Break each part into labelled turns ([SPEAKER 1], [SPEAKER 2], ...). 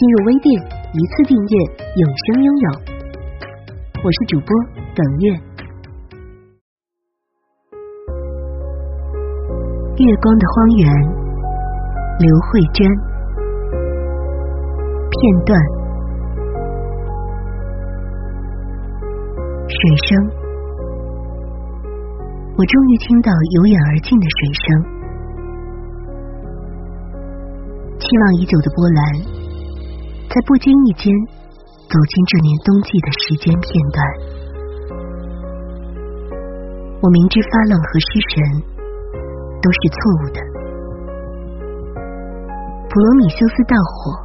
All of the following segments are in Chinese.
[SPEAKER 1] 进入微店，一次订阅，永生拥有。我是主播耿月。月光的荒原，刘慧娟。片段。水声，我终于听到由远而近的水声。期望已久的波澜。在不经意间走进这年冬季的时间片段，我明知发冷和失神都是错误的。普罗米修斯盗火，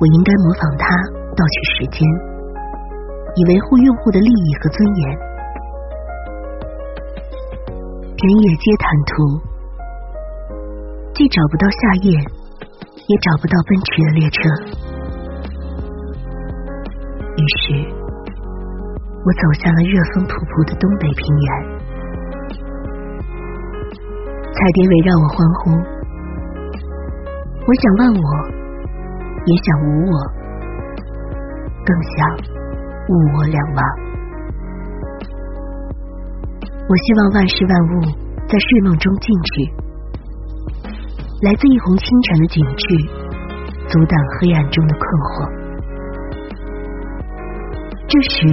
[SPEAKER 1] 我应该模仿他盗取时间，以维护用户的利益和尊严。田野皆坦途，既找不到夏夜。也找不到奔驰的列车，于是我走向了热风扑扑的东北平原。彩蝶围绕我欢呼，我想忘我，也想无我，更想物我两忘。我希望万事万物在睡梦中静止。来自一泓清泉的景致，阻挡黑暗中的困惑。这时，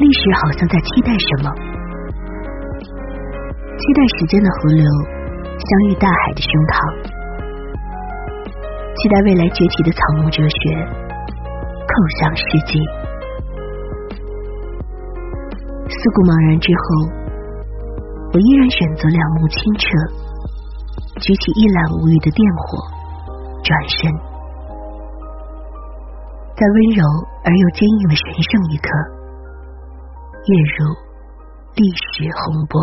[SPEAKER 1] 历史好像在期待什么？期待时间的河流相遇大海的胸膛，期待未来崛起的草木哲学叩响世纪。四顾茫然之后，我依然选择两目清澈。举起一览无余的电火，转身，在温柔而又坚硬的神圣一刻，跃入历史洪波。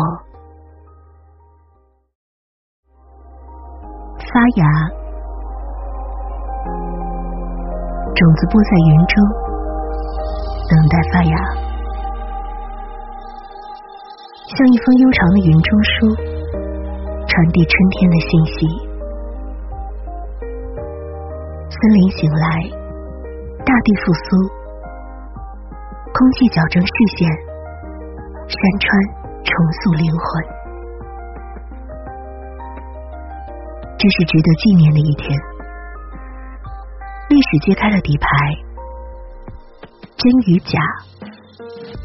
[SPEAKER 1] 发芽，种子播在云中，等待发芽，像一封悠长的云中书。传递春天的信息。森林醒来，大地复苏，空气矫正视线，山川重塑灵魂。这是值得纪念的一天。历史揭开了底牌，真与假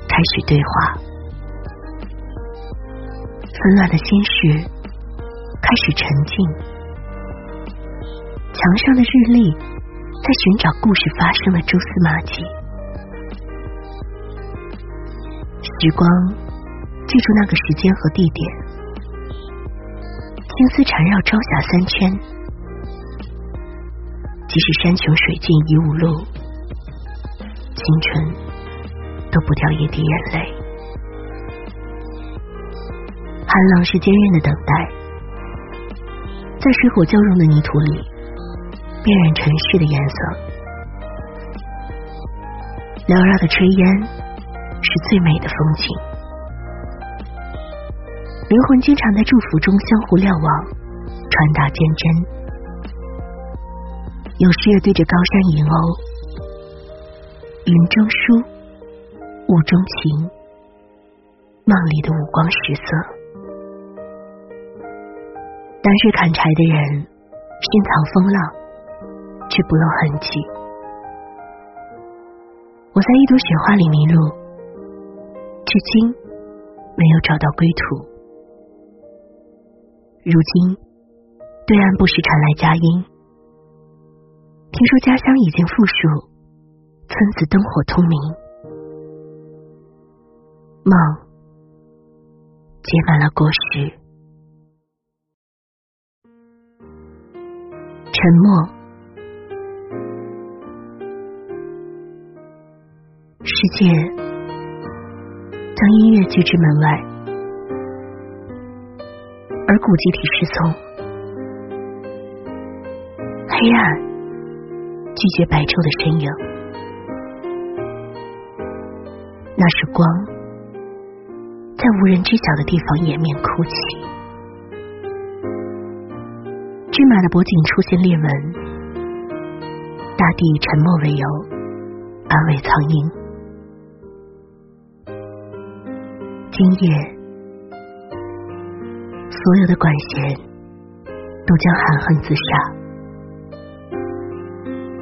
[SPEAKER 1] 开始对话。纷乱的心事。开始沉静，墙上的日历在寻找故事发生的蛛丝马迹。时光记住那个时间和地点，青丝缠绕朝霞三圈。即使山穷水尽疑无路，青春都不掉一滴眼泪。寒冷是坚韧的等待。在水火交融的泥土里，辨认尘世的颜色。缭绕的炊烟是最美的风景。灵魂经常在祝福中相互瞭望，传达坚贞。有时也对着高山吟哦，云中书，雾中情，梦里的五光十色。当日砍柴的人深藏风浪，却不露痕迹。我在一朵雪花里迷路，至今没有找到归途。如今对岸不时传来佳音，听说家乡已经复苏，村子灯火通明，梦结满了果实。沉默。世界将音乐拒之门外而古集体失踪黑暗拒绝白昼的身影。那是光在无人知晓的地方掩面哭泣。骏马的脖颈出现裂纹，大地以沉默为由安慰苍鹰。今夜，所有的管弦都将含恨自杀。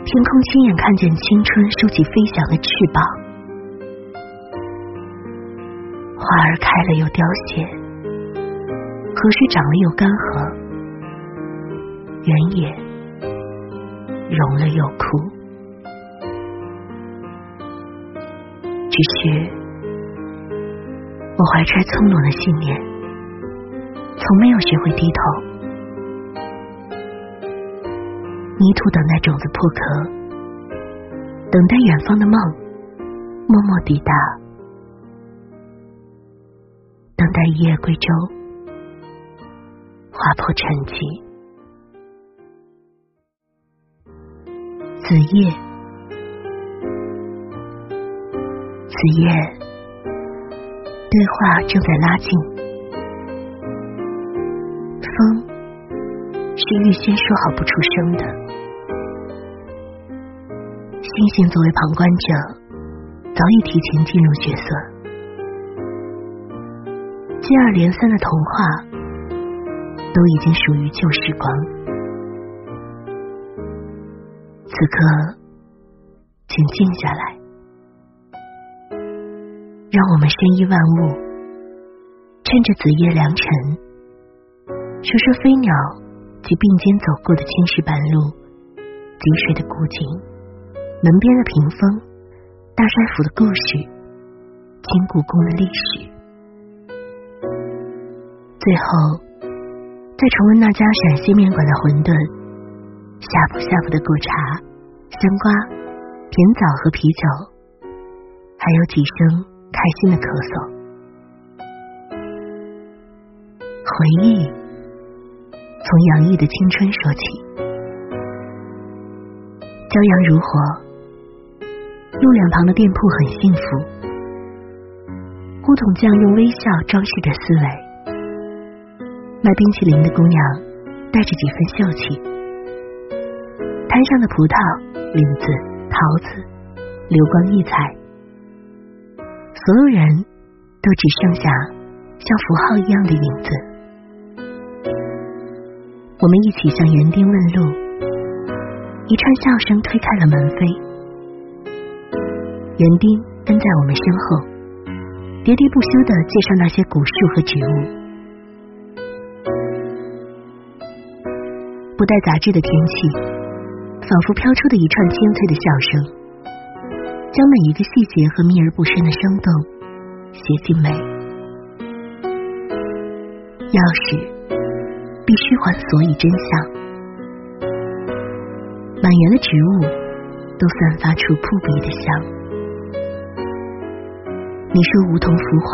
[SPEAKER 1] 天空亲眼看见青春收起飞翔的翅膀，花儿开了又凋谢，河水涨了又干涸，原野融了又枯。只是。我怀揣从容的信念，从没有学会低头。泥土等待种子破壳，等待远方的梦默默抵达，等待一叶归舟，划破沉寂。子夜，子夜。对话正在拉近，风是预先说好不出声的。星星作为旁观者，早已提前进入角色。接二连三的童话，都已经属于旧时光。此刻，请静下来。让我们深依万物，趁着子夜良辰，说说飞鸟及并肩走过的青石板路、积水的古井、门边的屏风、大帅府的故事、金故宫的历史。最后，再重温那家陕西面馆的馄饨，下铺下铺的果茶、香瓜、甜枣和啤酒，还有几声。开心的咳嗽，回忆从洋溢的青春说起。骄阳如火，路两旁的店铺很幸福。古董匠用微笑装饰着思维，卖冰淇淋的姑娘带着几分秀气。摊上的葡萄、李子、桃子，流光溢彩。所有人都只剩下像符号一样的影子。我们一起向园丁问路，一串笑声推开了门扉。园丁跟在我们身后，喋喋不休的介绍那些古树和植物。不带杂质的天气，仿佛飘出的一串清脆的笑声。将每一个细节和秘而不深的生动写进美。钥匙必须还所以真相。满园的植物都散发出扑鼻的香。你说梧桐浮华，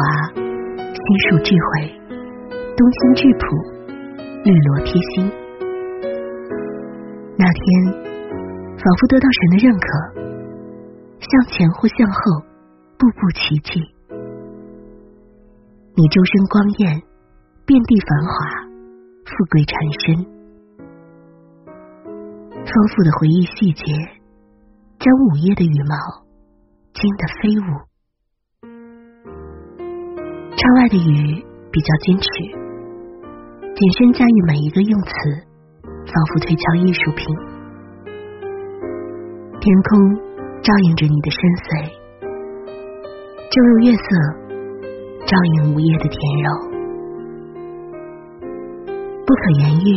[SPEAKER 1] 心树智慧，冬心质朴，绿萝贴心。那天，仿佛得到神的认可。向前或向后，步步奇迹。你周身光艳，遍地繁华，富贵缠身。丰富的回忆细节，将午夜的羽毛惊得飞舞。窗外的雨比较矜持，谨慎驾驭每一个用词，仿佛推敲艺术品。天空。照映着你的深邃，正如月色照映午夜的甜柔，不可言喻，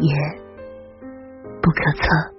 [SPEAKER 1] 也不可测。